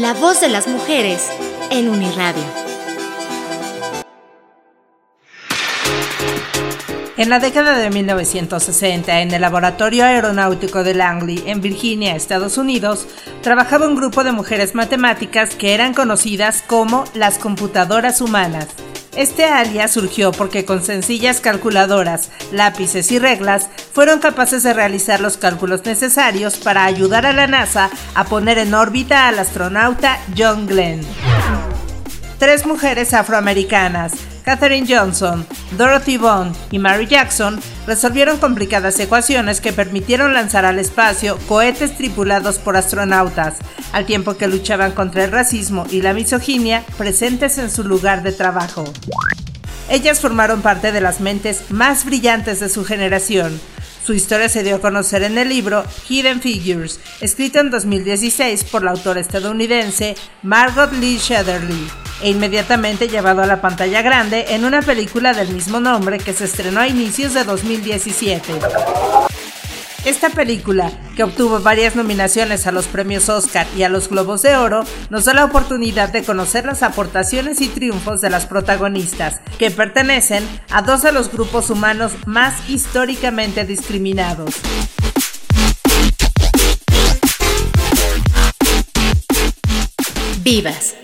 La voz de las mujeres en Uniradio. En la década de 1960, en el Laboratorio Aeronáutico de Langley, en Virginia, Estados Unidos, trabajaba un grupo de mujeres matemáticas que eran conocidas como las computadoras humanas. Este alias surgió porque con sencillas calculadoras, lápices y reglas fueron capaces de realizar los cálculos necesarios para ayudar a la NASA a poner en órbita al astronauta John Glenn. Tres mujeres afroamericanas, Katherine Johnson, Dorothy Bond y Mary Jackson resolvieron complicadas ecuaciones que permitieron lanzar al espacio cohetes tripulados por astronautas, al tiempo que luchaban contra el racismo y la misoginia presentes en su lugar de trabajo. Ellas formaron parte de las mentes más brillantes de su generación, su historia se dio a conocer en el libro Hidden Figures, escrito en 2016 por la autora estadounidense Margot Lee Shetterly, e inmediatamente llevado a la pantalla grande en una película del mismo nombre que se estrenó a inicios de 2017. Esta película, que obtuvo varias nominaciones a los premios Oscar y a los Globos de Oro, nos da la oportunidad de conocer las aportaciones y triunfos de las protagonistas, que pertenecen a dos de los grupos humanos más históricamente discriminados. Vivas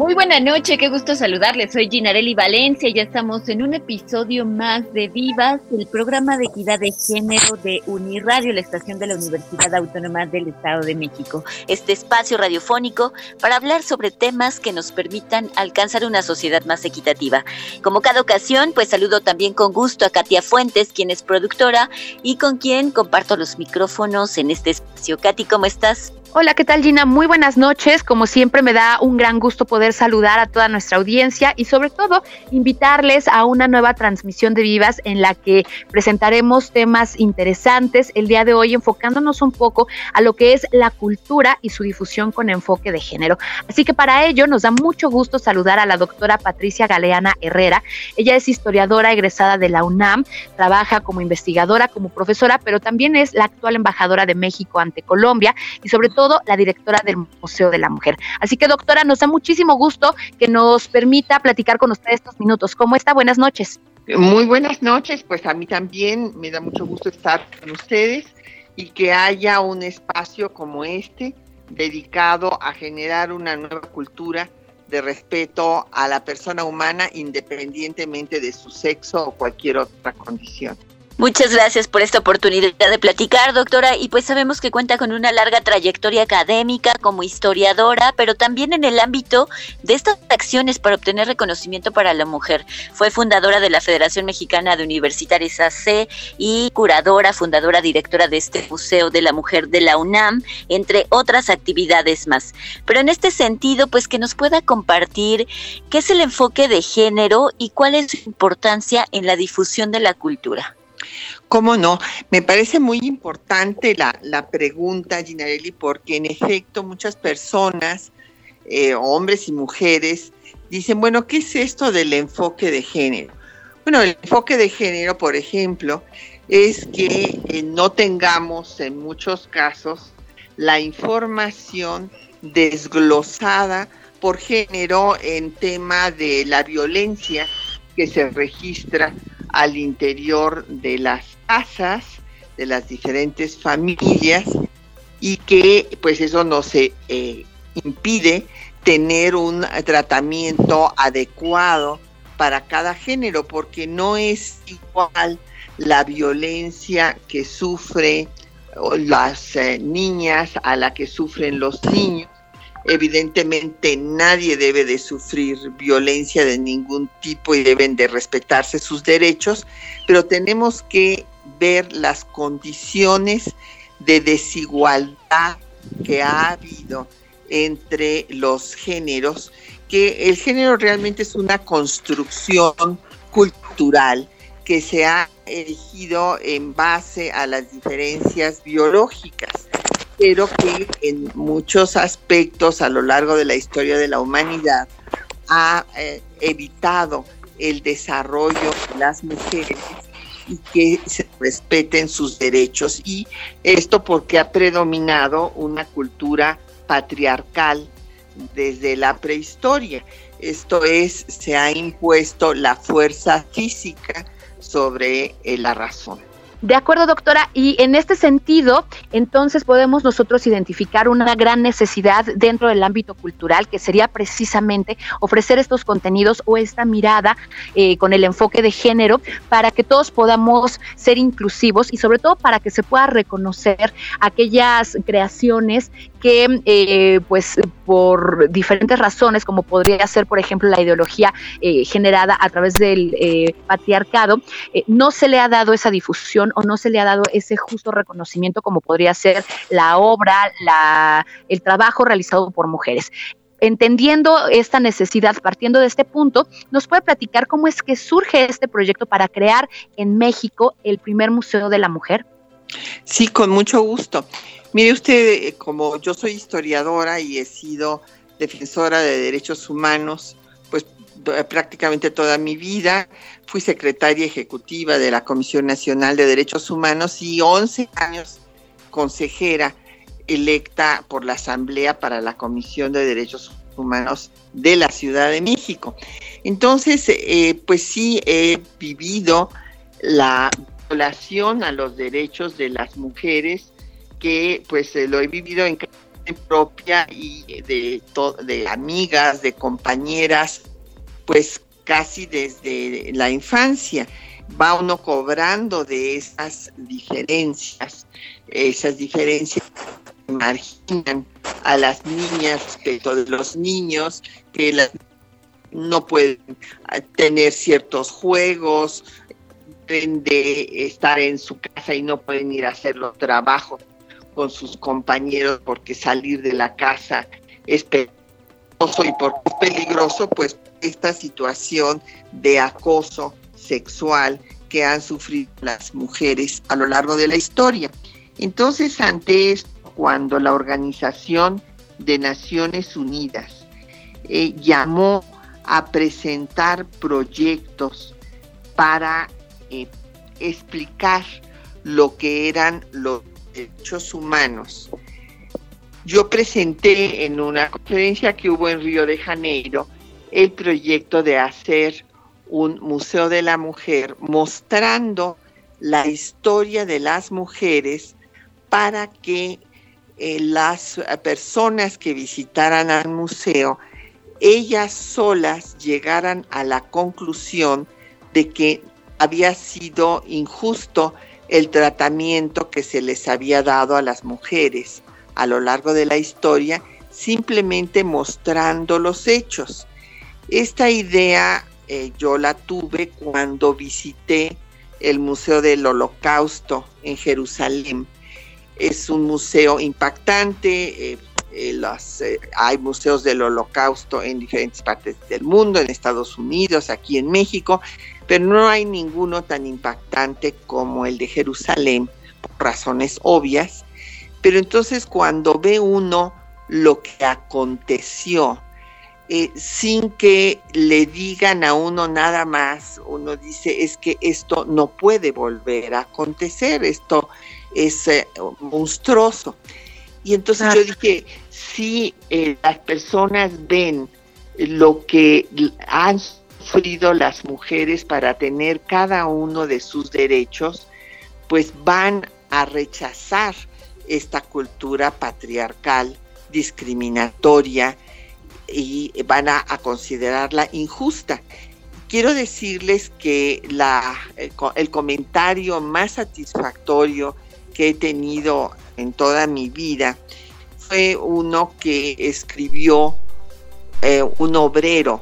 Muy buena noche, qué gusto saludarles. Soy Ginarelli Valencia y ya estamos en un episodio más de Vivas, el programa de equidad de género de Uniradio, la estación de la Universidad Autónoma del Estado de México. Este espacio radiofónico para hablar sobre temas que nos permitan alcanzar una sociedad más equitativa. Como cada ocasión, pues saludo también con gusto a Katia Fuentes, quien es productora y con quien comparto los micrófonos en este espacio. Katy, ¿cómo estás? Hola, ¿qué tal Gina? Muy buenas noches. Como siempre me da un gran gusto poder saludar a toda nuestra audiencia y sobre todo invitarles a una nueva transmisión de Vivas en la que presentaremos temas interesantes el día de hoy enfocándonos un poco a lo que es la cultura y su difusión con enfoque de género. Así que para ello nos da mucho gusto saludar a la doctora Patricia Galeana Herrera. Ella es historiadora egresada de la UNAM, trabaja como investigadora, como profesora, pero también es la actual embajadora de México ante Colombia y sobre todo la directora del Museo de la Mujer. Así que, doctora, nos da muchísimo gusto que nos permita platicar con usted estos minutos. ¿Cómo está? Buenas noches. Muy buenas noches, pues a mí también me da mucho gusto estar con ustedes y que haya un espacio como este dedicado a generar una nueva cultura de respeto a la persona humana independientemente de su sexo o cualquier otra condición. Muchas gracias por esta oportunidad de platicar, doctora. Y pues sabemos que cuenta con una larga trayectoria académica como historiadora, pero también en el ámbito de estas acciones para obtener reconocimiento para la mujer. Fue fundadora de la Federación Mexicana de Universitarias AC y curadora, fundadora, directora de este Museo de la Mujer de la UNAM, entre otras actividades más. Pero en este sentido, pues que nos pueda compartir qué es el enfoque de género y cuál es su importancia en la difusión de la cultura. ¿Cómo no? Me parece muy importante la, pregunta, Ginarelli, porque en efecto muchas personas, eh, hombres y mujeres, dicen, bueno, ¿qué es esto del enfoque de género? Bueno, el enfoque de género, por ejemplo, es que eh, no tengamos en muchos casos la información desglosada por género en tema de la violencia que se registra al interior de las casas, de las diferentes familias, y que pues eso no se eh, impide tener un tratamiento adecuado para cada género, porque no es igual la violencia que sufre las eh, niñas a la que sufren los niños Evidentemente nadie debe de sufrir violencia de ningún tipo y deben de respetarse sus derechos, pero tenemos que ver las condiciones de desigualdad que ha habido entre los géneros, que el género realmente es una construcción cultural que se ha elegido en base a las diferencias biológicas, pero que en muchos aspectos a lo largo de la historia de la humanidad ha eh, evitado el desarrollo de las mujeres y que se respeten sus derechos. Y esto porque ha predominado una cultura patriarcal desde la prehistoria. Esto es, se ha impuesto la fuerza física sobre eh, la razón. De acuerdo, doctora. Y en este sentido, entonces podemos nosotros identificar una gran necesidad dentro del ámbito cultural, que sería precisamente ofrecer estos contenidos o esta mirada eh, con el enfoque de género para que todos podamos ser inclusivos y sobre todo para que se pueda reconocer aquellas creaciones que eh, pues por diferentes razones, como podría ser por ejemplo la ideología eh, generada a través del eh, patriarcado, no se le ha dado esa difusión o no se le ha dado ese justo reconocimiento como podría ser la obra, la, el trabajo realizado por mujeres entendiendo esta necesidad, partiendo de este punto, ¿nos puede platicar cómo es que surge este proyecto para crear en México el primer Museo de la Mujer? Sí, con mucho gusto. Mire usted, eh, como yo soy historiadora y he sido defensora de derechos humanos, pues prácticamente toda mi vida, fui secretaria ejecutiva de la Comisión Nacional de Derechos Humanos y 11 años consejera electa por la Asamblea para la Comisión de Derechos Humanos de la Ciudad de México. Entonces, eh, pues sí he vivido la violación a los derechos de las mujeres que pues eh, lo he vivido en propia y de, de amigas, de compañeras, pues casi desde la infancia. Va uno cobrando de esas diferencias, esas diferencias que marginan a las niñas respecto de los niños, que no pueden tener ciertos juegos, de estar en su casa y no pueden ir a hacer los trabajos con sus compañeros porque salir de la casa es peligroso y porque es peligroso, pues esta situación de acoso sexual que han sufrido las mujeres a lo largo de la historia. Entonces, ante esto, cuando la Organización de Naciones Unidas eh, llamó a presentar proyectos para eh, explicar lo que eran los derechos humanos. Yo presenté en una conferencia que hubo en Río de Janeiro el proyecto de hacer un Museo de la Mujer mostrando la historia de las mujeres para que eh, las personas que visitaran al museo, ellas solas llegaran a la conclusión de que había sido injusto el tratamiento que se les había dado a las mujeres a lo largo de la historia, simplemente mostrando los hechos. Esta idea eh, yo la tuve cuando visité el Museo del Holocausto en Jerusalén. Es un museo impactante, eh, eh, hay museos del Holocausto en diferentes partes del mundo, en Estados Unidos, aquí en México, pero no hay ninguno tan impactante como el de Jerusalén, por razones obvias. Pero entonces cuando ve uno lo que aconteció, eh, sin que le digan a uno nada más, uno dice, es que esto no puede volver a acontecer, esto es eh, monstruoso. Y entonces yo dije, si eh, las personas ven lo que han sufrido las mujeres para tener cada uno de sus derechos, pues van a rechazar esta cultura patriarcal, discriminatoria, y van a, considerarla injusta. Quiero decirles que la, el, comentario más satisfactorio que he tenido en toda mi vida fue uno que escribió eh, un obrero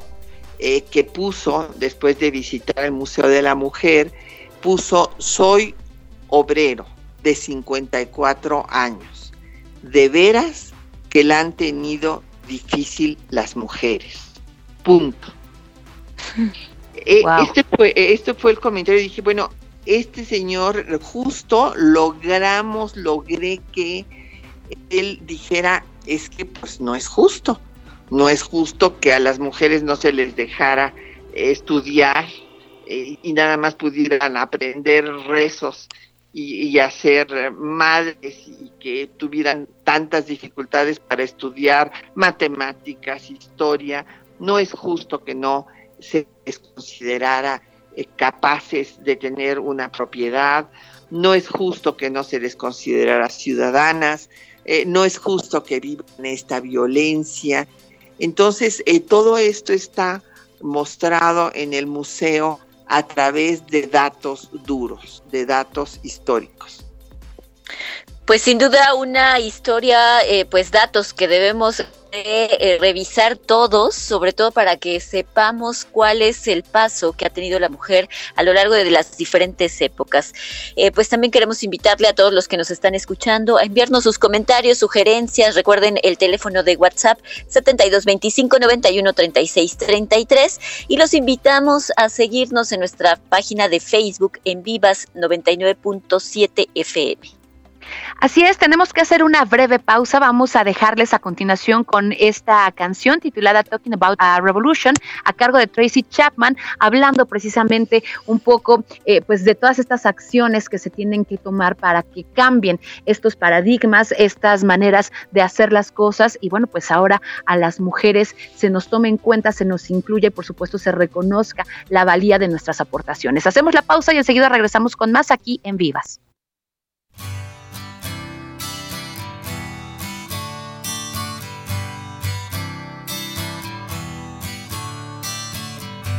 eh, que puso, después de visitar el Museo de la Mujer, puso, soy obrero de 54 años. de veras que la han tenido difícil las mujeres. Punto. Eh, este, fue, este fue el comentario. Dije, bueno, este señor justo logramos, logré que él dijera, es que pues no es justo. No es justo que a las mujeres no se les dejara estudiar eh, y nada más pudieran aprender rezos y, hacer madres y que tuvieran tantas dificultades para estudiar matemáticas, historia. No es justo que no se les considerara eh, capaces de tener una propiedad, no es justo que no se les considerara ciudadanas, eh, no es justo que vivan esta violencia. Entonces, eh, todo esto está mostrado en el museo a través de datos duros, de datos históricos. Pues sin duda una historia, eh, pues datos que debemos eh, revisar todos, sobre todo para que sepamos cuál es el paso que ha tenido la mujer a lo largo de las diferentes épocas. Eh, pues también queremos invitarle a todos los que nos están escuchando a enviarnos sus comentarios, sugerencias. Recuerden el teléfono de WhatsApp 7225 91 36 33 y los invitamos a seguirnos en nuestra página de Facebook en Vivas 99.7 FM. Así es, tenemos que hacer una breve pausa. Vamos a dejarles a continuación con esta canción titulada Talking About a Revolution a cargo de Tracy Chapman, hablando precisamente un poco eh, pues de todas estas acciones que se tienen que tomar para que cambien estos paradigmas, estas maneras de hacer las cosas y bueno, pues ahora a las mujeres se nos tome en cuenta, se nos incluya y por supuesto se reconozca la valía de nuestras aportaciones. Hacemos la pausa y enseguida regresamos con más aquí en Vivas.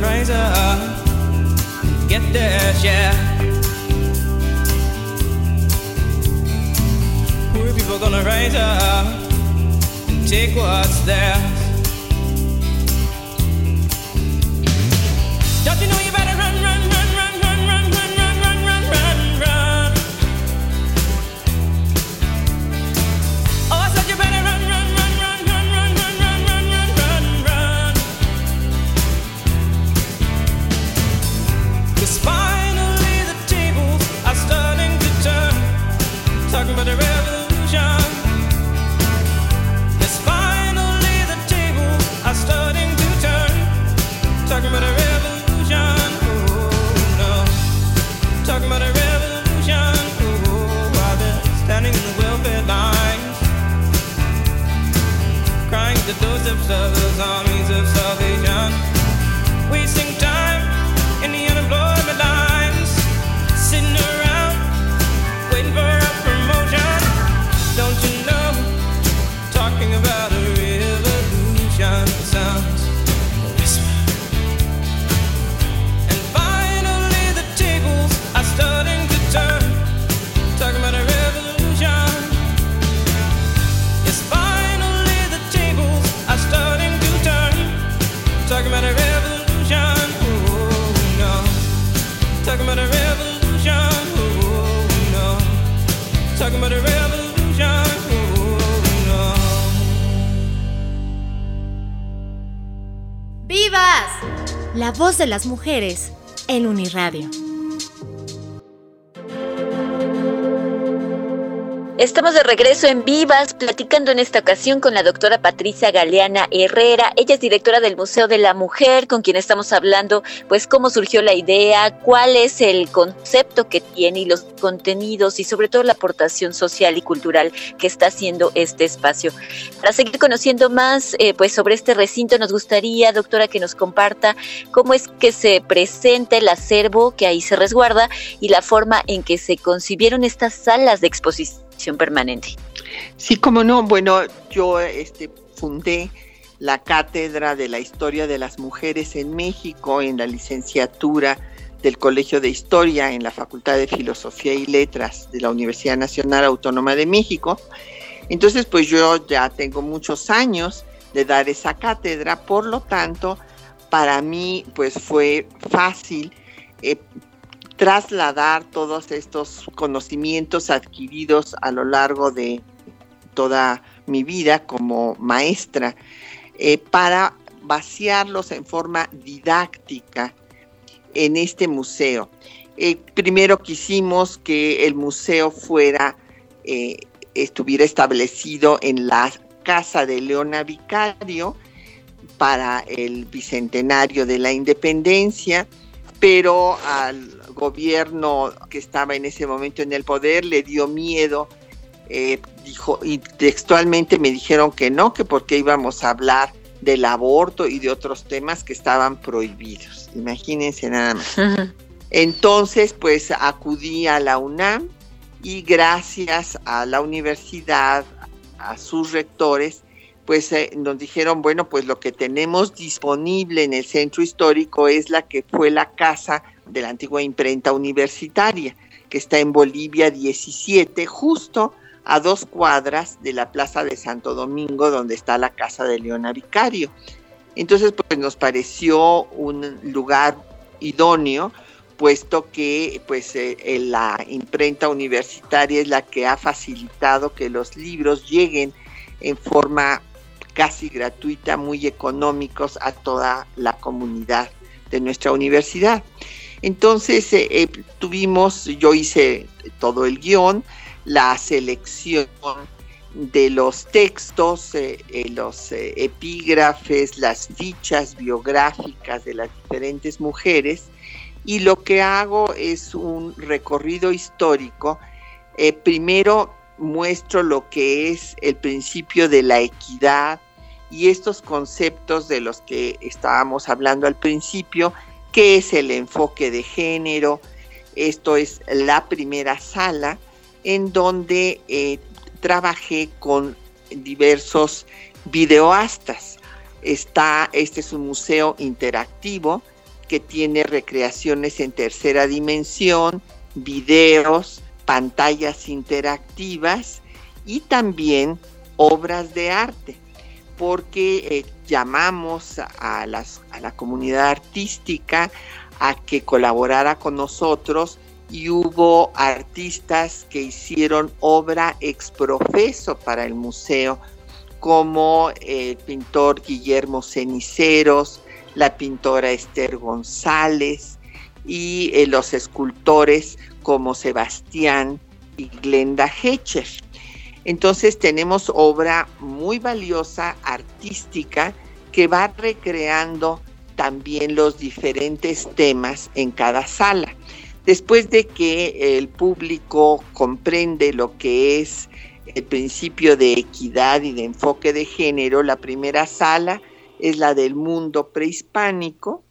rise up, get their share. Poor people gonna rise up and take what's theirs. Don't you know Of the armies of salvation. De las mujeres en Uniradio. Estamos de regreso en Vivas, platicando en esta ocasión con la doctora Patricia Galeana Herrera. Ella es directora del Museo de la Mujer, con quien estamos hablando, pues, cómo surgió la idea, cuál es el concepto que tiene y los contenidos y sobre todo la aportación social y cultural que está haciendo este espacio. Para seguir conociendo más, eh, pues, sobre este recinto, nos gustaría, doctora, que nos comparta cómo es que se presenta el acervo que ahí se resguarda y la forma en que se concibieron estas salas de exposición permanente. Sí, como no, bueno, yo este, fundé la cátedra de la historia de las mujeres en México en la licenciatura del Colegio de Historia en la Facultad de Filosofía y Letras de la Universidad Nacional Autónoma de México. Entonces, pues yo ya tengo muchos años de dar esa cátedra, por lo tanto, para mí, pues fue fácil eh, trasladar todos estos conocimientos adquiridos a lo largo de toda mi vida como maestra eh, para vaciarlos en forma didáctica en este museo. Eh, primero quisimos que el museo fuera, eh, estuviera establecido en la casa de Leona Vicario para el bicentenario de la independencia, pero al gobierno que estaba en ese momento en el poder le dio miedo, eh, dijo, y textualmente me dijeron que no, que porque íbamos a hablar del aborto y de otros temas que estaban prohibidos. Imagínense nada más. Entonces, pues acudí a la UNAM y gracias a la universidad, a sus rectores, pues eh, nos dijeron, bueno, pues lo que tenemos disponible en el centro histórico es la que fue la casa de la antigua imprenta universitaria, que está en Bolivia 17, justo a dos cuadras de la Plaza de Santo Domingo, donde está la casa de Leona Vicario. Entonces, pues nos pareció un lugar idóneo, puesto que pues eh, la imprenta universitaria es la que ha facilitado que los libros lleguen en forma casi gratuita, muy económicos a toda la comunidad de nuestra universidad. Entonces eh, eh, tuvimos, yo hice todo el guion, la selección de los textos, eh, los epígrafes, las fichas biográficas de las diferentes mujeres y lo que hago es un recorrido histórico. primero muestro lo que es el principio de la equidad y estos conceptos de los que estábamos hablando al principio qué es el enfoque de género. Esto es la primera sala en donde eh, trabajé con diversos videoastas. Está, este es un museo interactivo que tiene recreaciones en tercera dimensión, videos, pantallas interactivas y también obras de arte porque eh, llamamos a, la comunidad artística a que colaborara con nosotros y hubo artistas que hicieron obra exprofeso para el museo, como el pintor Guillermo Ceniceros, la pintora Esther González y eh, los escultores como Sebastián y Glenda Hecher. Entonces tenemos obra muy valiosa, artística, que va recreando también los diferentes temas en cada sala. Después de que el público comprende lo que es el principio de equidad y de enfoque de género, la primera sala es la del mundo prehispánico,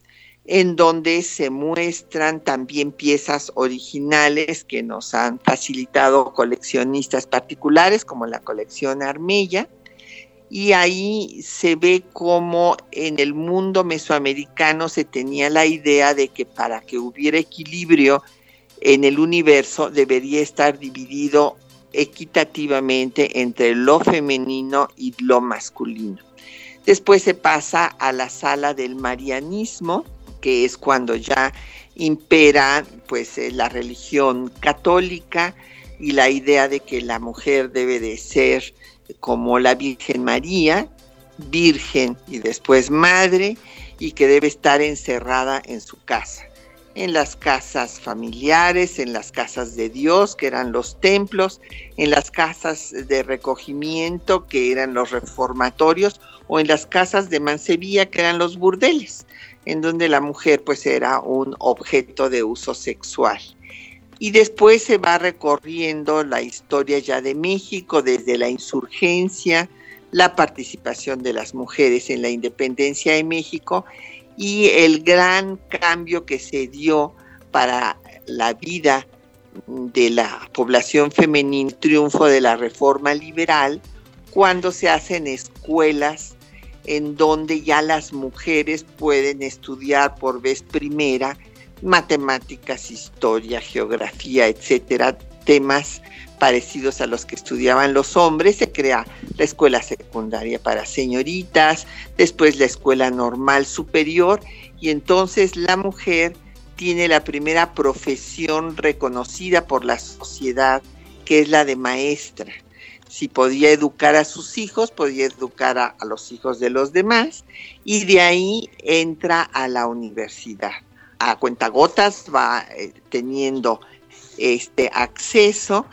en donde se muestran también piezas originales que nos han facilitado coleccionistas particulares como la colección Armella. Y ahí se ve cómo en el mundo mesoamericano se tenía la idea de que para que hubiera equilibrio en el universo debería estar dividido equitativamente entre lo femenino y lo masculino. Después se pasa a la sala del marianismo, que es cuando ya impera pues eh, la religión católica y la idea de que la mujer debe de ser como la Virgen María, virgen y después madre, y que debe estar encerrada en su casa. En las casas familiares, en las casas de Dios, que eran los templos, en las casas de recogimiento, que eran los reformatorios, o en las casas de mancebía, que eran los burdeles, en donde la mujer pues era un objeto de uso sexual. Y después se va recorriendo la historia ya de México, desde la insurgencia, la participación de las mujeres en la independencia de México y el gran cambio que se dio para la vida de la población femenina, triunfo de la reforma liberal, cuando se hacen escuelas en donde ya las mujeres pueden estudiar por vez primera matemáticas, historia, geografía, etcétera, temas parecidos a los que estudiaban los hombres, se crea la escuela secundaria para señoritas, después la escuela normal superior y entonces la mujer tiene la primera profesión reconocida por la sociedad, que es la de maestra. Si podía educar a sus hijos, podía educar a, los hijos de los demás y de ahí entra a la universidad. A cuentagotas va eh, teniendo este acceso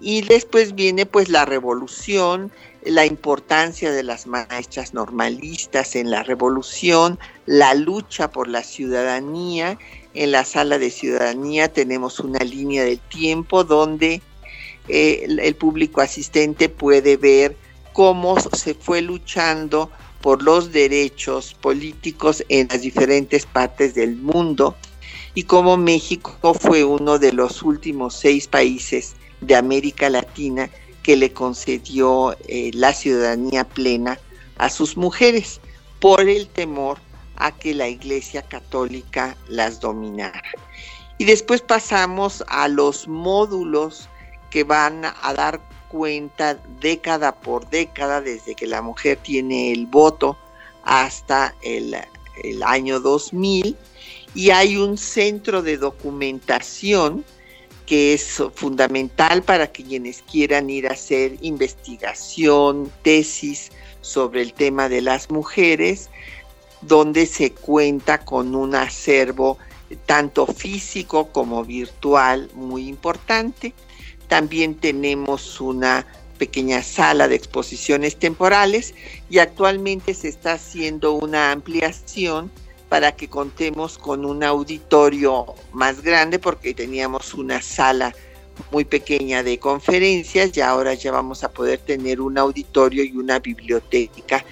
y después viene pues la revolución, la importancia de las maestras normalistas en la revolución, la lucha por la ciudadanía. En la sala de ciudadanía tenemos una línea del tiempo donde eh, el, el público asistente puede ver cómo se fue luchando por los derechos políticos en las diferentes partes del mundo y cómo México fue uno de los últimos seis países de América Latina que le concedió eh, la ciudadanía plena a sus mujeres por el temor a que la Iglesia Católica las dominara. Y después pasamos a los módulos que van a dar cuenta década por década desde que la mujer tiene el voto hasta el, el año 2000 y hay un centro de documentación que es fundamental para quienes quieran ir a hacer investigación, tesis sobre el tema de las mujeres, donde se cuenta con un acervo tanto físico como virtual muy importante. También tenemos una pequeña sala de exposiciones temporales y actualmente se está haciendo una ampliación para que contemos con un auditorio más grande porque teníamos una sala muy pequeña de conferencias y ahora ya vamos a poder tener un auditorio y una biblioteca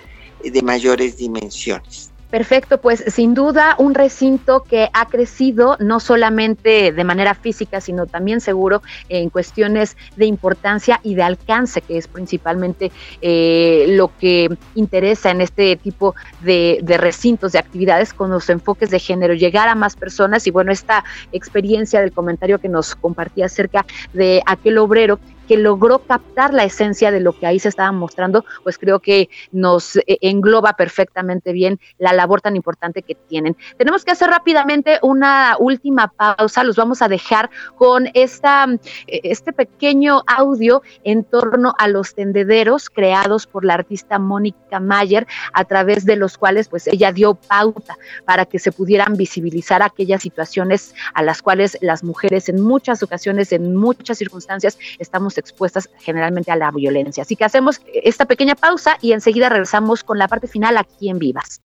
de mayores dimensiones. Perfecto, pues sin duda un recinto que ha crecido no solamente de manera física, sino también seguro en cuestiones de importancia y de alcance, que es principalmente eh, lo que interesa en este tipo de, de, recintos, de actividades con los enfoques de género, llegar a más personas. Y bueno, esta experiencia del comentario que nos compartía acerca de aquel obrero que logró captar la esencia de lo que ahí se estaba mostrando, pues creo que nos eh, engloba perfectamente bien la labor tan importante que tienen. Tenemos que hacer rápidamente una última pausa, los vamos a dejar con esta, eh, este pequeño audio en torno a los tendederos creados por la artista Mónica Mayer, a través de los cuales pues ella dio pauta para que se pudieran visibilizar aquellas situaciones a las cuales las mujeres en muchas ocasiones, en muchas circunstancias, estamos expuestas generalmente a la violencia. Así que hacemos esta pequeña pausa y enseguida regresamos con la parte final aquí en Vivas.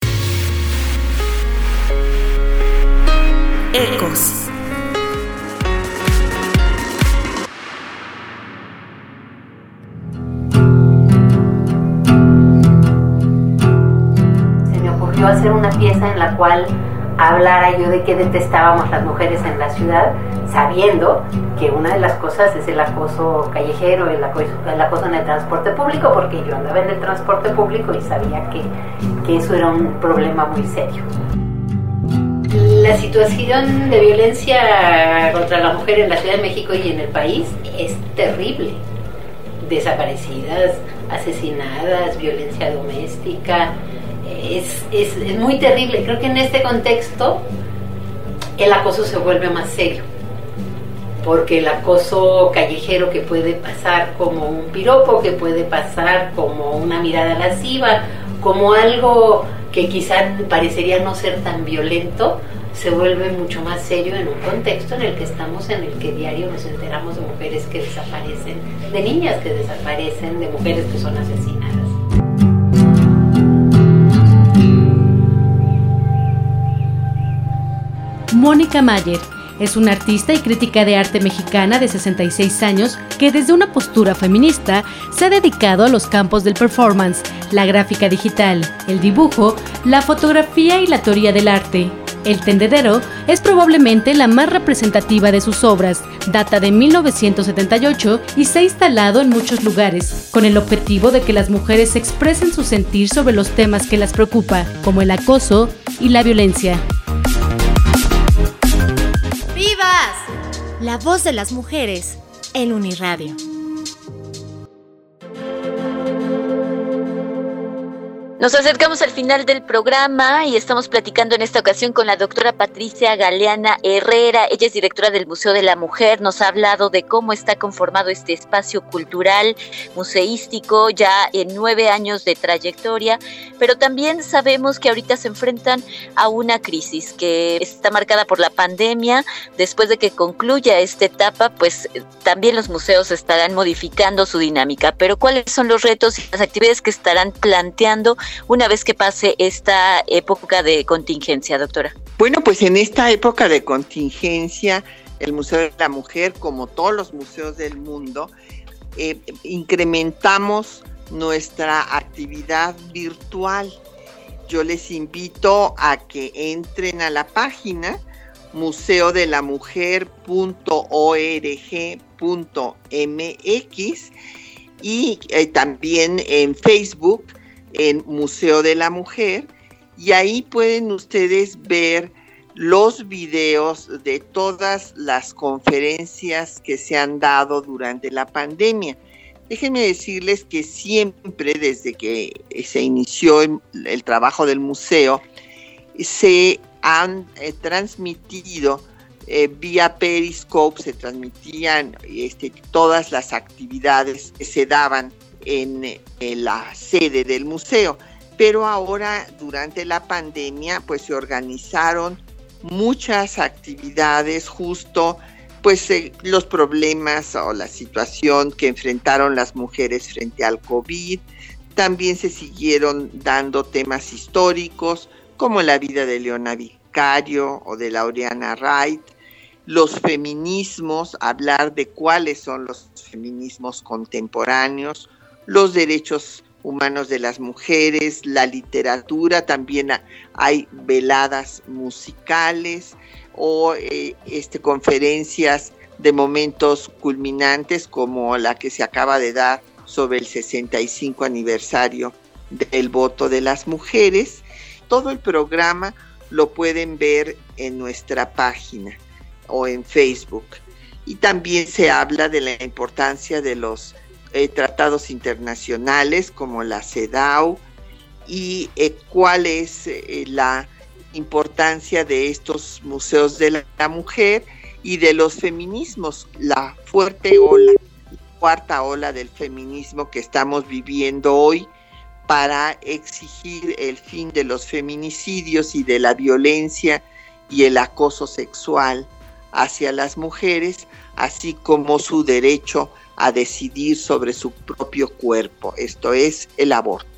Ecos. Se me ocurrió hacer una pieza en la cual hablara yo de que detestábamos las mujeres en la ciudad, sabiendo que una de las cosas es el acoso callejero, el acoso, el acoso en el transporte público, porque yo andaba en el transporte público y sabía que, que eso era un problema muy serio. La situación de violencia contra la mujer en la Ciudad de México y en el país es terrible. Desaparecidas, asesinadas, violencia doméstica, es, es, es, muy terrible. Creo que en este contexto el acoso se vuelve más serio. Porque el acoso callejero que puede pasar como un piropo, que puede pasar como una mirada lasciva, como algo que quizá parecería no ser tan violento, se vuelve mucho más serio en un contexto en el que estamos, en el que diario nos enteramos de mujeres que desaparecen, de niñas que desaparecen, de mujeres que son asesinadas. Mónica Mayer es una artista y crítica de arte mexicana de 66 años que desde una postura feminista se ha dedicado a los campos del performance, la gráfica digital, el dibujo, la fotografía y la teoría del arte. El tendedero es probablemente la más representativa de sus obras, data de 1978 y se ha instalado en muchos lugares, con el objetivo de que las mujeres expresen su sentir sobre los temas que las preocupa, como el acoso y la violencia. La voz de las mujeres en Uniradio. Nos acercamos al final del programa y estamos platicando en esta ocasión con la doctora Patricia Galeana Herrera. Ella es directora del Museo de la Mujer. Nos ha hablado de cómo está conformado este espacio cultural, museístico, ya en nueve años de trayectoria. Pero también sabemos que ahorita se enfrentan a una crisis que está marcada por la pandemia. Después de que concluya esta etapa, pues también los museos estarán modificando su dinámica. Pero ¿cuáles son los retos y las actividades que estarán planteando? Una vez que pase esta época de contingencia, doctora? Bueno, pues en esta época de contingencia, el Museo de la Mujer, como todos los museos del mundo, eh, incrementamos nuestra actividad virtual. Yo les invito a que entren a la página museodelamujer.org.mx y eh, también en Facebook en Museo de la Mujer y ahí pueden ustedes ver los videos de todas las conferencias que se han dado durante la pandemia. Déjenme decirles que siempre desde que se inició el, trabajo del museo, se han eh, transmitido eh, vía Periscope, se transmitían este, todas las actividades que se daban en, la sede del museo. Pero ahora, durante la pandemia, pues se organizaron muchas actividades justo pues eh, los problemas o la situación que enfrentaron las mujeres frente al COVID. También se siguieron dando temas históricos como la vida de Leona Vicario o de Laureana Wright, los feminismos, hablar de cuáles son los feminismos contemporáneos, los derechos humanos de las mujeres, la literatura, también hay veladas musicales o eh, este, conferencias de momentos culminantes como la que se acaba de dar sobre el 65 aniversario del voto de las mujeres. Todo el programa lo pueden ver en nuestra página o en Facebook. Y también se habla de la importancia de los eh, tratados internacionales como la CEDAW y eh, cuál es eh, la importancia de estos museos de la, mujer y de los feminismos, la fuerte ola, la cuarta ola del feminismo que estamos viviendo hoy para exigir el fin de los feminicidios y de la violencia y el acoso sexual hacia las mujeres, así como su derecho a decidir sobre su propio cuerpo, esto es el aborto.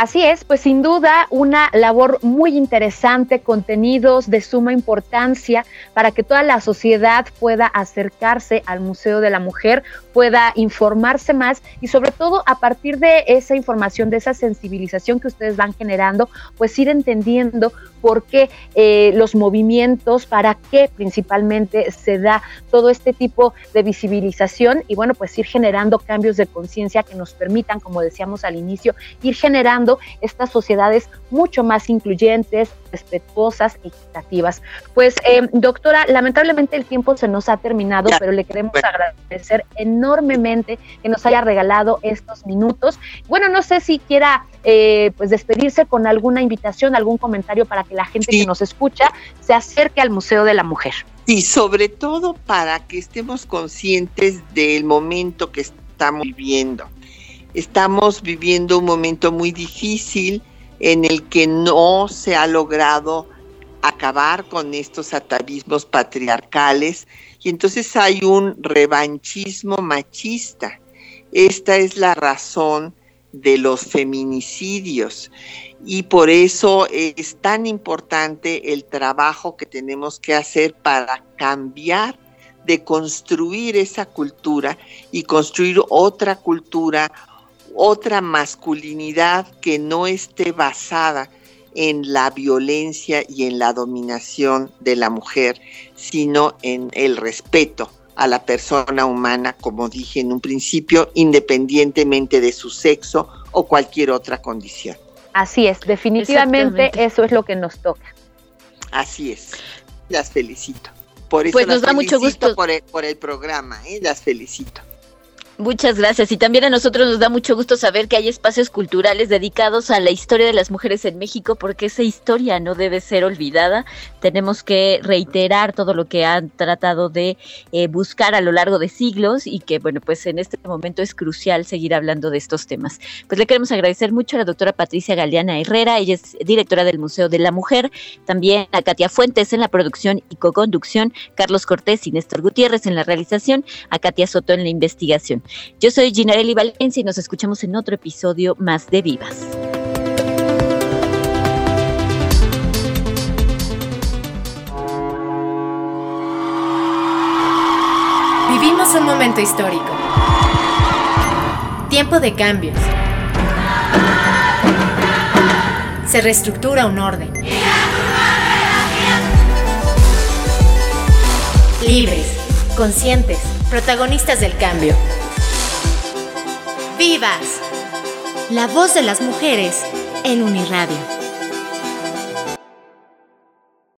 Así es, pues sin duda una labor muy interesante, contenidos de suma importancia para que toda la sociedad pueda acercarse al Museo de la Mujer, pueda informarse más y sobre todo a partir de esa información, de esa sensibilización que ustedes van generando, pues ir entendiendo por qué eh, los movimientos, para qué principalmente se da todo este tipo de visibilización y bueno, pues ir generando cambios de conciencia que nos permitan, como decíamos al inicio, ir generando estas sociedades mucho más incluyentes, respetuosas, equitativas. Pues, eh, doctora, lamentablemente el tiempo se nos ha terminado, pero le queremos agradecer enormemente que nos haya regalado estos minutos. Bueno, no sé si quiera eh, pues despedirse con alguna invitación, algún comentario para que la gente sí. que nos escucha se acerque al Museo de la Mujer. Sí, sobre todo para que estemos conscientes del momento que estamos viviendo. Estamos viviendo un momento muy difícil en el que no se ha logrado acabar con estos atavismos patriarcales y entonces hay un revanchismo machista. Esta es la razón de los feminicidios y por eso es tan importante el trabajo que tenemos que hacer para cambiar de construir esa cultura y construir otra cultura, otra masculinidad que no esté basada en la violencia y en la dominación de la mujer, sino en el respeto a la persona humana, como dije en un principio, independientemente de su sexo o cualquier otra condición. Así es, definitivamente eso es lo que nos toca. Así es. Las felicito. Por eso Pues nos las da mucho felicito gusto. Por el, por el programa, ¿eh? las felicito. Muchas gracias. Y también a nosotros nos da mucho gusto saber que hay espacios culturales dedicados a la historia de las mujeres en México, porque esa historia no debe ser olvidada. Tenemos que reiterar todo lo que han tratado de eh, buscar a lo largo de siglos y que, bueno, pues en este momento es crucial seguir hablando de estos temas. Pues le queremos agradecer mucho a la doctora Patricia Galeana Herrera, ella es directora del Museo de la Mujer, también a Katia Fuentes en la producción y co-conducción, Carlos Cortés y Néstor Gutiérrez en la realización, a Katia Soto en la investigación. Yo soy Ginarelli Valencia y nos escuchamos en otro episodio más de Vivas. Vivimos un momento histórico. Tiempo de cambios. Se reestructura un orden. Libres, conscientes, protagonistas del cambio. ¡Vivas! La voz de las mujeres en Uniradio.